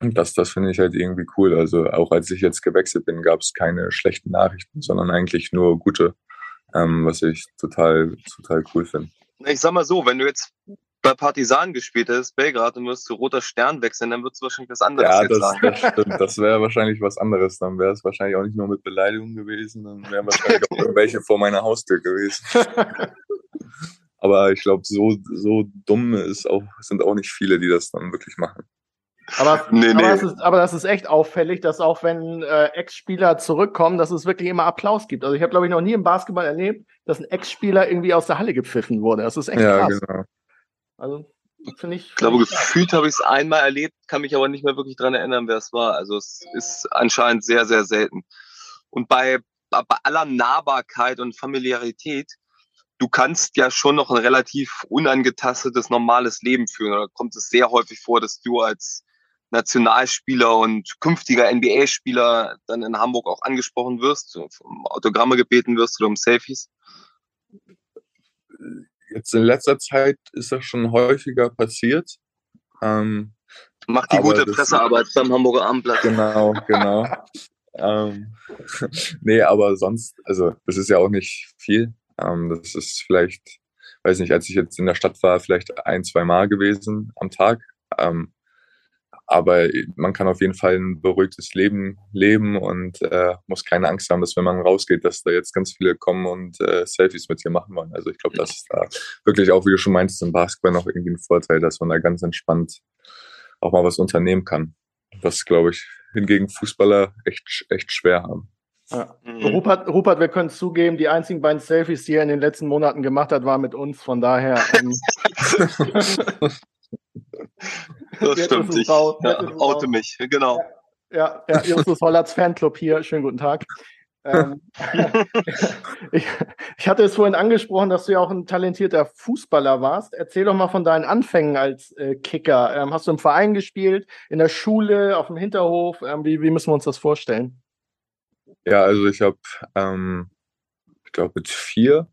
das, das finde ich halt irgendwie cool. Also auch als ich jetzt gewechselt bin, gab es keine schlechten Nachrichten, sondern eigentlich nur gute, ähm, was ich total, total cool finde. Ich sag mal so, wenn du jetzt bei Partisan gespielt hättest, Belgrad, und wirst zu Roter Stern wechseln, dann würdest du wahrscheinlich was anderes ja, jetzt das, sagen. das stimmt. Das wäre wahrscheinlich was anderes. Dann wäre es wahrscheinlich auch nicht nur mit Beleidigung gewesen, dann wären wahrscheinlich auch irgendwelche vor meiner Haustür gewesen. Aber ich glaube, so, so dumm ist auch, sind auch nicht viele, die das dann wirklich machen. Aber, nee, aber, Das ist, aber, Das ist, echt auffällig, dass auch wenn äh, Ex-Spieler zurückkommen, dass es wirklich immer Applaus gibt. Also ich habe, glaube ich, noch nie im Basketball erlebt, dass ein Ex-Spieler irgendwie aus der Halle gepfiffen wurde. Das ist echt ja, krass. Genau. Also finde ich. Ich glaube, gefühlt habe ich es einmal erlebt, kann mich aber nicht mehr wirklich dran erinnern, wer es war. Also es ist anscheinend sehr, sehr selten. Und bei, bei aller Nahbarkeit und Familiarität, du kannst ja schon noch ein relativ unangetastetes, normales Leben führen. Da kommt es sehr häufig vor, dass du als Nationalspieler und künftiger NBA-Spieler dann in Hamburg auch angesprochen wirst, um Autogramme gebeten wirst oder um Selfies? Jetzt in letzter Zeit ist das schon häufiger passiert. Ähm, Macht die gute Pressearbeit beim Hamburger Abendblatt. Genau, genau. ähm, nee, aber sonst, also das ist ja auch nicht viel. Ähm, das ist vielleicht, weiß nicht, als ich jetzt in der Stadt war, vielleicht ein, zwei Mal gewesen am Tag. Ähm, aber man kann auf jeden Fall ein beruhigtes Leben leben und äh, muss keine Angst haben, dass wenn man rausgeht, dass da jetzt ganz viele kommen und äh, Selfies mit dir machen wollen. Also ich glaube, das ist da wirklich auch, wie du schon meinst, im Basketball noch irgendwie ein Vorteil, dass man da ganz entspannt auch mal was unternehmen kann. Was, glaube ich, hingegen Fußballer echt, echt schwer haben. Ja. Mhm. Rupert, Rupert, wir können zugeben, die einzigen beiden Selfies, die er in den letzten Monaten gemacht hat, waren mit uns. Von daher. Ähm, Das stimmt. Ich ja, oute mich, genau. Ja, ja, Justus Hollerts Fanclub hier. Schönen guten Tag. ähm, ich, ich, hatte es vorhin angesprochen, dass du ja auch ein talentierter Fußballer warst. Erzähl doch mal von deinen Anfängen als äh, Kicker. Ähm, hast du im Verein gespielt, in der Schule, auf dem Hinterhof? Ähm, wie, wie, müssen wir uns das vorstellen? Ja, also ich habe, ähm, ich glaube, mit vier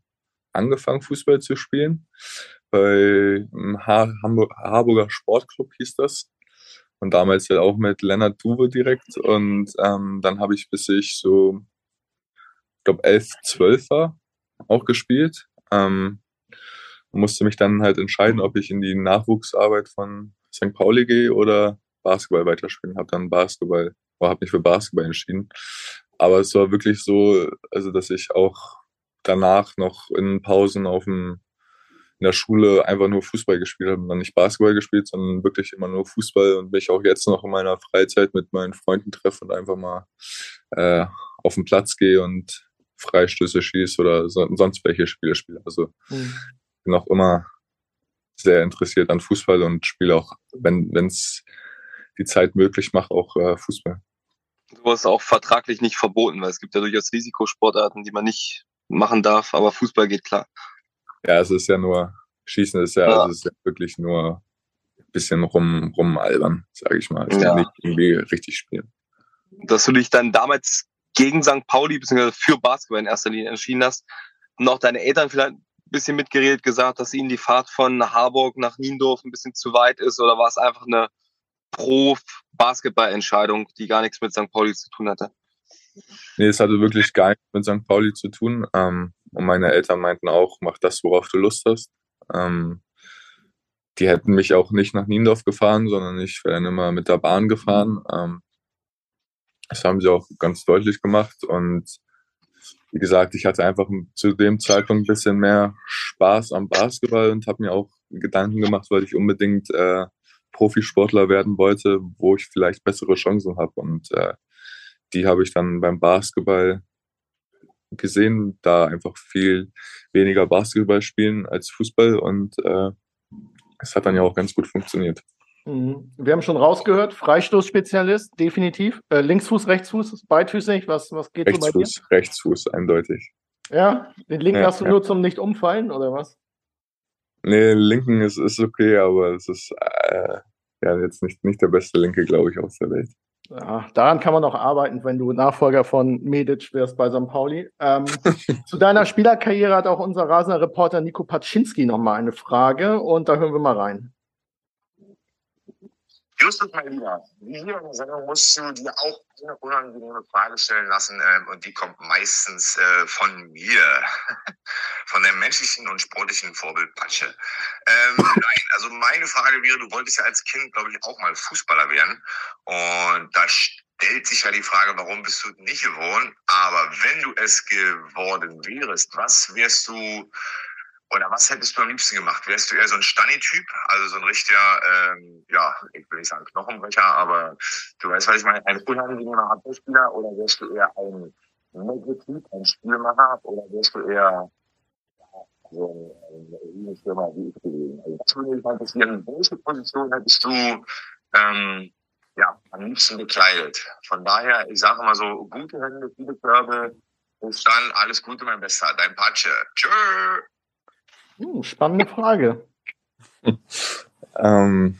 angefangen, Fußball zu spielen bei Harburger Sportclub hieß das. Und damals ja auch mit Lennart Duwe direkt. Und ähm, dann habe ich, bis ich so, ich glaube, elf, zwölf war, auch gespielt. Ähm, musste mich dann halt entscheiden, ob ich in die Nachwuchsarbeit von St. Pauli gehe oder Basketball weiterspielen, habe dann Basketball, habe mich für Basketball entschieden. Aber es war wirklich so, also dass ich auch danach noch in Pausen auf dem in der Schule einfach nur Fußball gespielt habe und dann nicht Basketball gespielt, sondern wirklich immer nur Fußball und mich auch jetzt noch in meiner Freizeit mit meinen Freunden treffe und einfach mal äh, auf den Platz gehe und Freistöße schieße oder so, sonst welche Spiele spiele. Also mhm. bin auch immer sehr interessiert an Fußball und spiele auch, wenn es die Zeit möglich macht, auch äh, Fußball. Du hast auch vertraglich nicht verboten, weil es gibt ja durchaus Risikosportarten, die man nicht machen darf, aber Fußball geht klar. Ja, es ist ja nur, Schießen ist ja, ja. Also ist ja wirklich nur ein bisschen rum, rumalbern, sage ich mal. Es ja. nicht irgendwie richtig spielen. Dass du dich dann damals gegen St. Pauli bzw. für Basketball in erster Linie entschieden hast, und auch deine Eltern vielleicht ein bisschen mitgeredet, gesagt, dass ihnen die Fahrt von Harburg nach Niendorf ein bisschen zu weit ist oder war es einfach eine Pro-Basketball-Entscheidung, die gar nichts mit St. Pauli zu tun hatte? Nee, es hatte wirklich gar nichts mit St. Pauli zu tun. Ähm, und meine Eltern meinten auch, mach das, worauf du Lust hast. Ähm, die hätten mich auch nicht nach Niendorf gefahren, sondern ich wäre dann immer mit der Bahn gefahren. Ähm, das haben sie auch ganz deutlich gemacht. Und wie gesagt, ich hatte einfach zu dem Zeitpunkt ein bisschen mehr Spaß am Basketball und habe mir auch Gedanken gemacht, weil ich unbedingt äh, Profisportler werden wollte, wo ich vielleicht bessere Chancen habe. Und äh, die habe ich dann beim Basketball gesehen, da einfach viel weniger Basketball spielen als Fußball und äh, es hat dann ja auch ganz gut funktioniert. Mhm. Wir haben schon rausgehört, Freistoßspezialist, definitiv. Äh, Linksfuß, Rechtsfuß, beidfüßig, was, was geht Rechtsfuß, so bei dir? Rechtsfuß, eindeutig. Ja, den linken ja, hast du ja. nur zum Nicht-Umfallen, oder was? Nee, linken ist, ist okay, aber es ist äh, ja jetzt nicht, nicht der beste Linke, glaube ich, aus der Welt. Ja, daran kann man noch arbeiten, wenn du Nachfolger von Medic wirst bei St. Pauli. Ähm, zu deiner Spielerkarriere hat auch unser rasender Reporter Nico Paczynski noch mal eine Frage und da hören wir mal rein. Justus, mein Lieber, hier in der Sendung musst du dir auch eine unangenehme Frage stellen lassen ähm, und die kommt meistens äh, von mir, von dem menschlichen und sportlichen Vorbild Patsche. Ähm, nein, also meine Frage wäre, du wolltest ja als Kind, glaube ich, auch mal Fußballer werden und da stellt sich ja die Frage, warum bist du nicht geworden? Aber wenn du es geworden wärst, was wärst du oder was hättest du am liebsten gemacht? Wärst du eher so ein Stani-Typ, also so ein richtiger, ähm, ja, ich will nicht sagen Knochenbrecher, aber du weißt, was ich meine, ein unangenehmer Abwehrspieler oder wärst du eher ein Negativ, ein Spielmacher oder wärst du eher so ein Stürmer wie ich gewesen? Also das würde mich mal interessieren. Welche Position hättest du ähm, ja, am liebsten bekleidet? Von daher, ich sage mal so, gute Hände, viele Körbe, bis dann, alles Gute, mein Bester. Dein Patsche. Tschö. Hm, spannende Frage. ähm,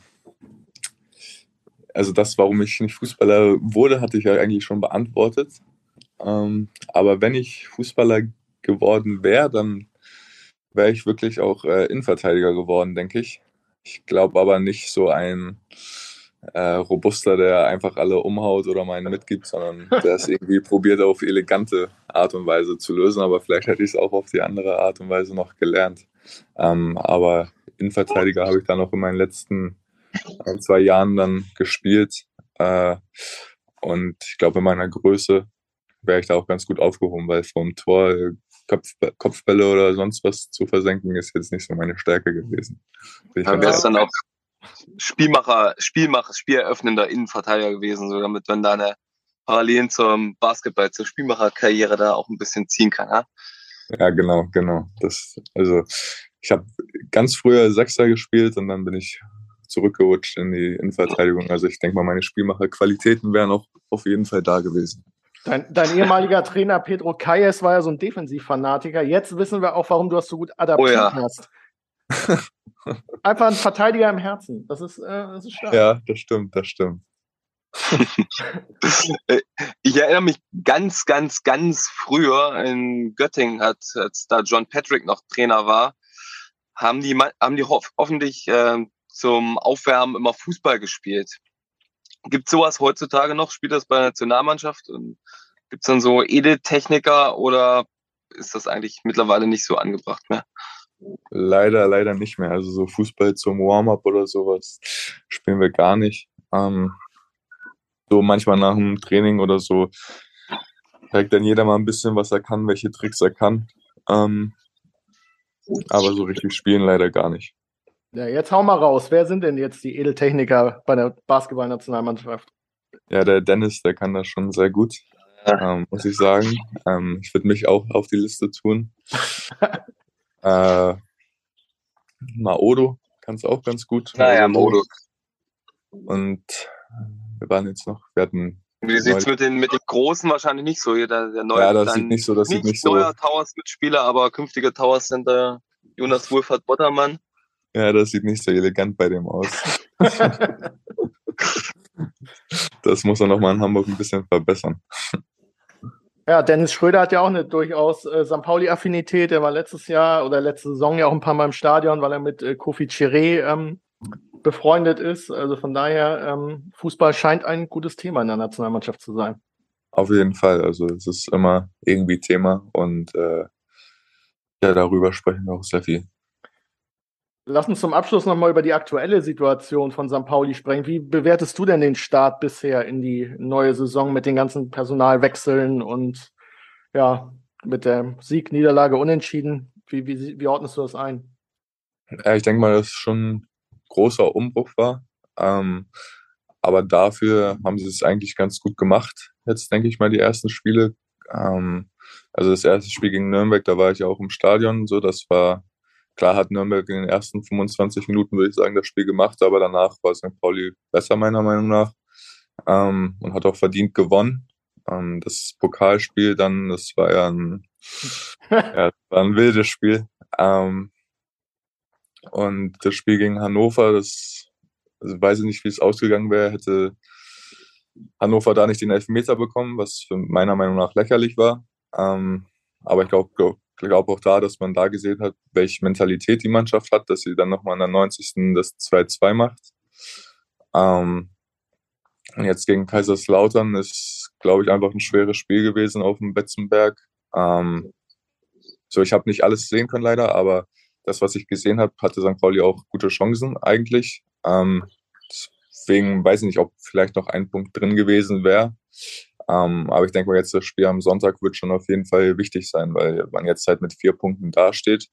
also das, warum ich nicht Fußballer wurde, hatte ich ja eigentlich schon beantwortet. Ähm, aber wenn ich Fußballer geworden wäre, dann wäre ich wirklich auch äh, Innenverteidiger geworden, denke ich. Ich glaube aber nicht so ein äh, Robuster, der einfach alle umhaut oder meinen mitgibt, sondern der es irgendwie probiert auf elegante Art und Weise zu lösen. Aber vielleicht hätte ich es auch auf die andere Art und Weise noch gelernt. Ähm, aber Innenverteidiger habe ich dann auch in meinen letzten ein, zwei Jahren dann gespielt. Äh, und ich glaube, in meiner Größe wäre ich da auch ganz gut aufgehoben, weil vom Tor Kopf, Kopfbälle oder sonst was zu versenken ist jetzt nicht so meine Stärke gewesen. Dann wäre es dann auch Spielmacher, Spielmacher, spieleröffnender Innenverteidiger gewesen, so damit man da eine Parallelen zum Basketball, zur Spielmacherkarriere da auch ein bisschen ziehen kann. Ja? Ja, genau, genau. Das, also ich habe ganz früher Sechser gespielt und dann bin ich zurückgerutscht in die Innenverteidigung. Also ich denke mal, meine Spielmacherqualitäten wären auch auf jeden Fall da gewesen. Dein, dein ehemaliger Trainer Pedro Kayes war ja so ein Defensivfanatiker. Jetzt wissen wir auch, warum du das so gut adaptiert oh ja. hast. Einfach ein Verteidiger im Herzen. Das ist, äh, das ist stark. Ja, das stimmt, das stimmt. ich erinnere mich ganz, ganz, ganz früher in Göttingen, hat, als da John Patrick noch Trainer war, haben die, haben die hoffentlich äh, zum Aufwärmen immer Fußball gespielt. Gibt sowas heutzutage noch? Spielt das bei der Nationalmannschaft? Gibt es dann so Edeltechniker oder ist das eigentlich mittlerweile nicht so angebracht mehr? Leider, leider nicht mehr. Also so Fußball zum Warm-up oder sowas spielen wir gar nicht. Ähm, so manchmal nach dem Training oder so zeigt dann jeder mal ein bisschen, was er kann, welche Tricks er kann. Ähm, aber so richtig spielen leider gar nicht. Ja, jetzt hau mal raus. Wer sind denn jetzt die Edeltechniker bei der Basketballnationalmannschaft? Ja, der Dennis, der kann das schon sehr gut, ähm, muss ich sagen. Ähm, ich würde mich auch auf die Liste tun. äh, Maodo kann es auch ganz gut. Naja, Modo. Und wir waren jetzt noch, wir hatten Wie sieht's mit den, mit den Großen wahrscheinlich nicht so? Jeder, der neue, Ja, das sieht nicht so, das sieht nicht so. neuer Towers-Mitspieler, aber künftiger Towers-Center Jonas Wohlfahrt Bottermann. Ja, das sieht nicht so elegant bei dem aus. Das muss er nochmal in Hamburg ein bisschen verbessern. Ja, Dennis Schröder hat ja auch eine durchaus äh, St. Pauli-Affinität. Er war letztes Jahr oder letzte Saison ja auch ein paar Mal im Stadion, weil er mit äh, Kofi Chiré ähm, befreundet ist. Also von daher, ähm, Fußball scheint ein gutes Thema in der Nationalmannschaft zu sein. Auf jeden Fall. Also es ist immer irgendwie Thema und äh, ja, darüber sprechen wir auch sehr viel. Lass uns zum Abschluss nochmal über die aktuelle Situation von St. Pauli sprechen. Wie bewertest du denn den Start bisher in die neue Saison mit den ganzen Personalwechseln und ja, mit der Sieg, Niederlage, Unentschieden? Wie, wie, wie ordnest du das ein? Ja, ich denke mal, dass es schon großer Umbruch war. Ähm, aber dafür haben sie es eigentlich ganz gut gemacht. Jetzt denke ich mal, die ersten Spiele. Ähm, also das erste Spiel gegen Nürnberg, da war ich ja auch im Stadion. So, das war klar, hat Nürnberg in den ersten 25 Minuten, würde ich sagen, das Spiel gemacht, aber danach war St. Pauli besser, meiner Meinung nach. Ähm, und hat auch verdient gewonnen. Ähm, das Pokalspiel dann, das war ja ein, ja, war ein wildes Spiel. Ähm, und das Spiel gegen Hannover, das also weiß ich nicht, wie es ausgegangen wäre, hätte Hannover da nicht den Elfmeter bekommen, was meiner Meinung nach lächerlich war. Ähm, aber ich glaube glaub, glaub auch da, dass man da gesehen hat, welche Mentalität die Mannschaft hat, dass sie dann nochmal in der 90. das 2-2 macht. Ähm, und jetzt gegen Kaiserslautern ist, glaube ich, einfach ein schweres Spiel gewesen auf dem Betzenberg. Ähm, so, ich habe nicht alles sehen können leider, aber das, was ich gesehen habe, hatte St. Pauli auch gute Chancen eigentlich. Ähm, deswegen weiß ich nicht, ob vielleicht noch ein Punkt drin gewesen wäre. Ähm, aber ich denke mal, jetzt das Spiel am Sonntag wird schon auf jeden Fall wichtig sein, weil man jetzt halt mit vier Punkten dasteht.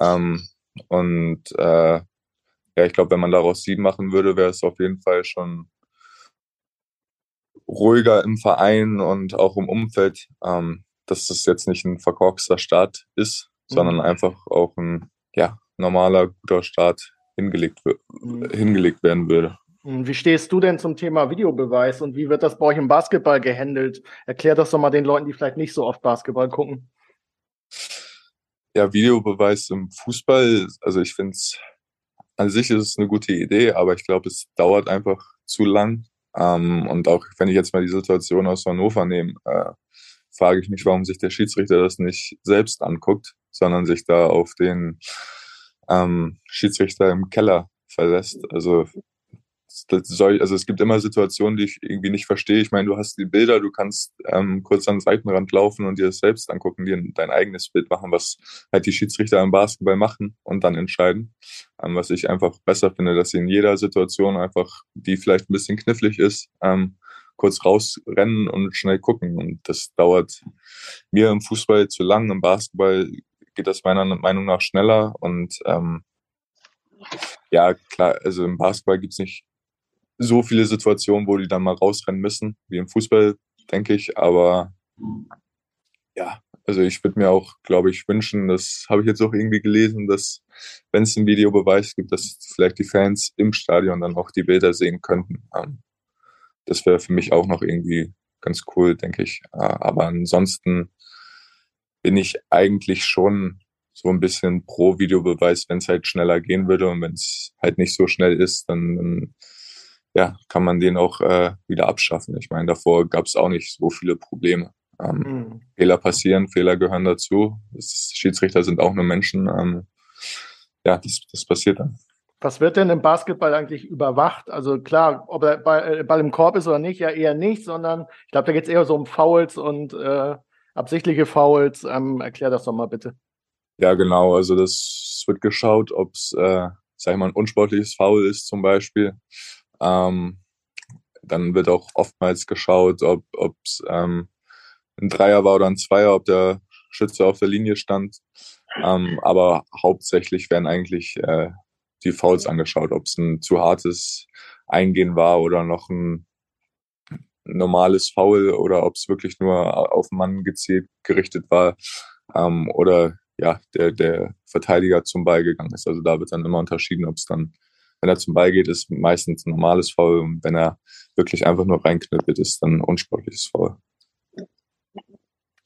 Ähm, und äh, ja, ich glaube, wenn man daraus sieben machen würde, wäre es auf jeden Fall schon ruhiger im Verein und auch im Umfeld, ähm, dass das jetzt nicht ein verkorkster Start ist, mhm. sondern einfach auch ein ja, normaler, guter Start hingelegt, Mhm. hingelegt werden würde. Wie stehst du denn zum Thema Videobeweis und wie wird das bei euch im Basketball gehandelt? Erklär das doch mal den Leuten, die vielleicht nicht so oft Basketball gucken. Ja, Videobeweis im Fußball, also ich finde es an sich ist es eine gute Idee, aber ich glaube, es dauert einfach zu lang. Ähm, und auch wenn ich jetzt mal die Situation aus Hannover nehme, äh, frage ich mich, warum sich der Schiedsrichter das nicht selbst anguckt, sondern sich da auf den ähm, Schiedsrichter im Keller verlässt. Also soll, also es gibt immer Situationen, die ich irgendwie nicht verstehe. Ich meine, du hast die Bilder, du kannst ähm, kurz an den Seitenrand laufen und dir das selbst angucken, dir dein eigenes Bild machen, was halt die Schiedsrichter im Basketball machen und dann entscheiden. Ähm, was ich einfach besser finde, dass sie in jeder Situation einfach, die vielleicht ein bisschen knifflig ist, ähm, kurz rausrennen und schnell gucken. Und das dauert mir im Fußball zu lang. Im Basketball geht das meiner Meinung nach schneller und ähm, ja, klar, also im Basketball gibt's nicht so viele Situationen, wo die dann mal rausrennen müssen, wie im Fußball, denke ich. Aber ja, also ich würde mir auch, glaube ich, wünschen, das habe ich jetzt auch irgendwie gelesen, dass wenn es einen Videobeweis gibt, dass vielleicht die Fans im Stadion dann auch die Bilder sehen könnten. Ähm, das wäre für mich auch noch irgendwie ganz cool, denke ich. Äh, aber ansonsten bin ich eigentlich schon so ein bisschen pro Videobeweis, wenn es halt schneller gehen würde und wenn es halt nicht so schnell ist, dann, dann ja, kann man den auch äh, wieder abschaffen. Ich meine, davor gab es auch nicht so viele Probleme. Ähm, Mhm. Fehler passieren, Fehler gehören dazu. Das, Schiedsrichter sind auch nur Menschen. Ähm, ja, das, das passiert dann. Was wird denn im Basketball eigentlich überwacht? Also klar, ob der Ball, äh, Ball im Korb ist oder nicht, ja eher nicht, sondern ich glaube, da geht es eher so um Fouls und äh, absichtliche Fouls. Ähm, erklär das doch mal bitte. Ja, genau. Also das wird geschaut, ob es, äh, sag ich mal, ein unsportliches Foul ist zum Beispiel. Ähm, dann wird auch oftmals geschaut, ob es ähm, ein Dreier war oder ein Zweier, ob der Schütze auf der Linie stand. Ähm, aber hauptsächlich werden eigentlich äh, die Fouls angeschaut, ob es ein zu hartes Eingehen war oder noch ein normales Foul oder ob es wirklich nur auf den Mann gezielt gerichtet war ähm, oder ja, der, der Verteidiger zum Ball gegangen ist. Also da wird dann immer unterschieden, ob es dann, wenn er zum Ball geht, ist meistens ein normales Foul und wenn er wirklich einfach nur reinknüppelt, ist dann ein unsportliches Foul.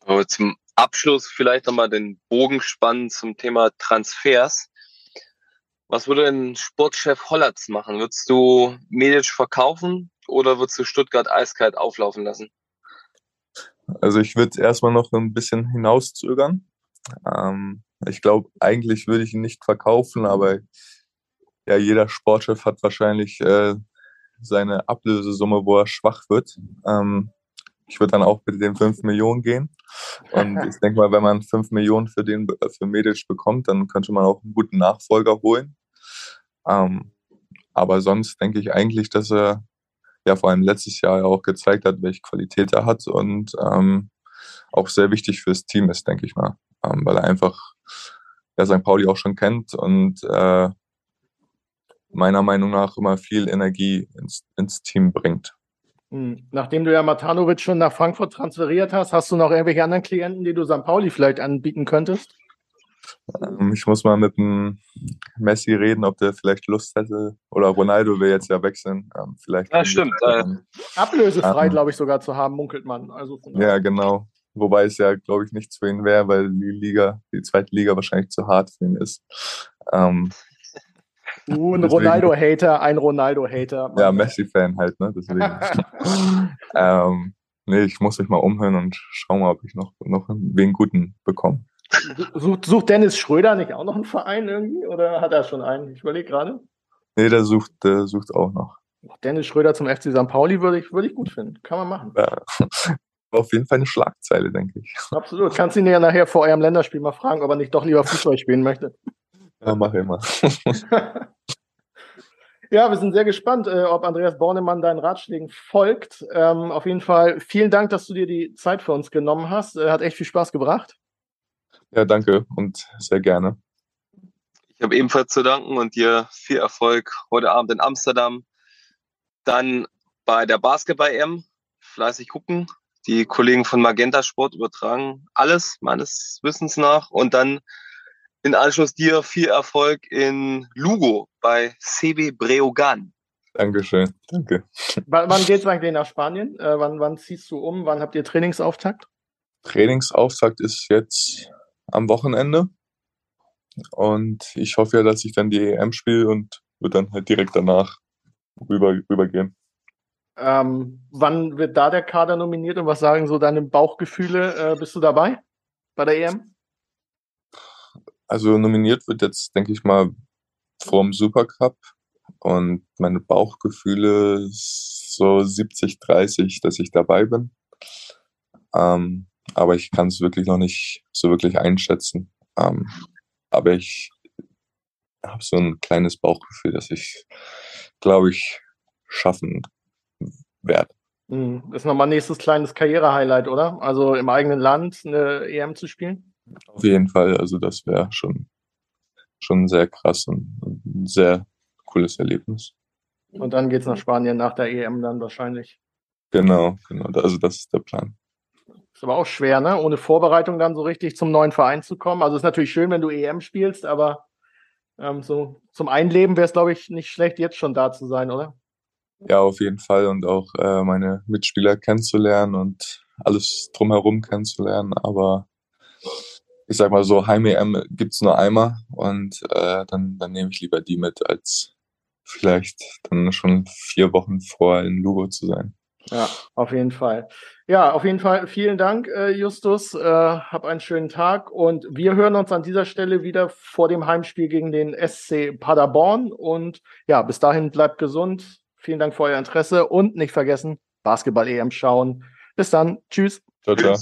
Aber zum Abschluss vielleicht nochmal den Bogen spannen zum Thema Transfers. Was würde ein Sportchef Hollatz machen? Würdest du Medic verkaufen oder würdest du Stuttgart eiskalt auflaufen lassen? Also ich würde erstmal noch ein bisschen hinauszögern. Ähm, ich glaube, eigentlich würde ich ihn nicht verkaufen, aber ja, jeder Sportchef hat wahrscheinlich äh, seine Ablösesumme, wo er schwach wird. Ähm, ich würde dann auch mit den 5 Millionen gehen. Und ich denke mal, wenn man 5 Millionen für den für Medic bekommt, dann könnte man auch einen guten Nachfolger holen. Ähm, aber sonst denke ich eigentlich, dass er ja vor allem letztes Jahr auch gezeigt hat, welche Qualität er hat und ähm, auch sehr wichtig fürs Team ist, denke ich mal, ähm, weil er einfach ja, St. Pauli auch schon kennt und äh, meiner Meinung nach immer viel Energie ins, ins Team bringt. Hm. Nachdem du ja Matanovic schon nach Frankfurt transferiert hast, hast du noch irgendwelche anderen Klienten, die du St. Pauli vielleicht anbieten könntest? Ähm, ich muss mal mit dem Messi reden, ob der vielleicht Lust hätte. Oder Ronaldo will jetzt ja wechseln. Ähm, vielleicht ja, stimmt. Äh, Ablösefrei, ähm, glaube ich, sogar zu haben, munkelt man. Also ja, genau. Wobei es ja, glaube ich, nichts für ihn wäre, weil die Liga, die zweite Liga wahrscheinlich zu hart für ihn ist. Ähm, uh, ein Ronaldo-Hater, ein Ronaldo-Hater. Ja, Messi-Fan halt, ne? Deswegen. ähm, nee, ich muss mich mal umhören und schauen mal, ob ich noch, noch wen Guten bekomme. Sucht, sucht Dennis Schröder nicht auch noch einen Verein irgendwie? Oder hat er schon einen? Ich überlege gerade. Nee, der sucht, der sucht auch noch. Dennis Schröder zum FC St. Pauli würde ich, würde ich gut finden. Kann man machen. Ja. Auf jeden Fall eine Schlagzeile, denke ich. Absolut. Kannst ihn ja nachher vor eurem Länderspiel mal fragen, ob er nicht doch lieber Fußball spielen möchte. Ja, mach immer. ja, wir sind sehr gespannt, äh, ob Andreas Bornemann deinen Ratschlägen folgt. Ähm, auf jeden Fall vielen Dank, dass du dir die Zeit für uns genommen hast. Äh, hat echt viel Spaß gebracht. Ja, danke und sehr gerne. Ich habe ebenfalls zu danken und dir viel Erfolg heute Abend in Amsterdam. Dann bei der Basketball-M fleißig gucken. Die Kollegen von Magenta Sport übertragen alles meines Wissens nach. Und dann in Anschluss dir viel Erfolg in Lugo bei CB Breogan. Dankeschön, danke. wann geht es eigentlich nach Spanien? Äh, wann, wann ziehst du um? Wann habt ihr Trainingsauftakt? Trainingsauftakt ist jetzt am Wochenende. Und ich hoffe ja, dass ich dann die EM spiele und wird dann halt direkt danach rüber, rübergehen. Ähm, wann wird da der Kader nominiert und was sagen so deine Bauchgefühle? Äh, bist du dabei bei der EM? Also nominiert wird jetzt, denke ich mal, vor dem Supercup. Und meine Bauchgefühle so 70, 30, dass ich dabei bin. Ähm, aber ich kann es wirklich noch nicht so wirklich einschätzen. Ähm, aber ich habe so ein kleines Bauchgefühl, dass ich, glaube ich, schaffen werde. Hm, das ist nochmal nächstes kleines Karriere-Highlight, oder? Also im eigenen Land eine EM zu spielen? Auf jeden Fall. Also das wäre schon, schon sehr krass und ein sehr cooles Erlebnis. Und dann geht es nach Spanien nach der EM dann wahrscheinlich. Genau, genau. Also das ist der Plan. Ist aber auch schwer, ne? Ohne Vorbereitung dann so richtig zum neuen Verein zu kommen. Also ist natürlich schön, wenn du EM spielst, aber ähm, so zum Einleben wäre es, glaube ich, nicht schlecht, jetzt schon da zu sein, oder? Ja, auf jeden Fall und auch äh, meine Mitspieler kennenzulernen und alles drumherum kennenzulernen. Aber ich sag mal so, Heim-EM gibt es nur einmal und äh, dann, dann nehme ich lieber die mit, als vielleicht dann schon vier Wochen vor in Lugo zu sein. Ja, auf jeden Fall. Ja, auf jeden Fall vielen Dank, äh, Justus. Äh, hab einen schönen Tag und wir hören uns an dieser Stelle wieder vor dem Heimspiel gegen den SC Paderborn. Und ja, bis dahin bleibt gesund. Vielen Dank für euer Interesse und nicht vergessen, Basketball-EM schauen. Bis dann. Tschüss. Ciao, ciao.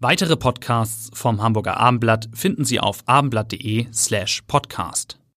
Weitere Podcasts vom Hamburger Abendblatt finden Sie auf abendblatt.de slash podcast.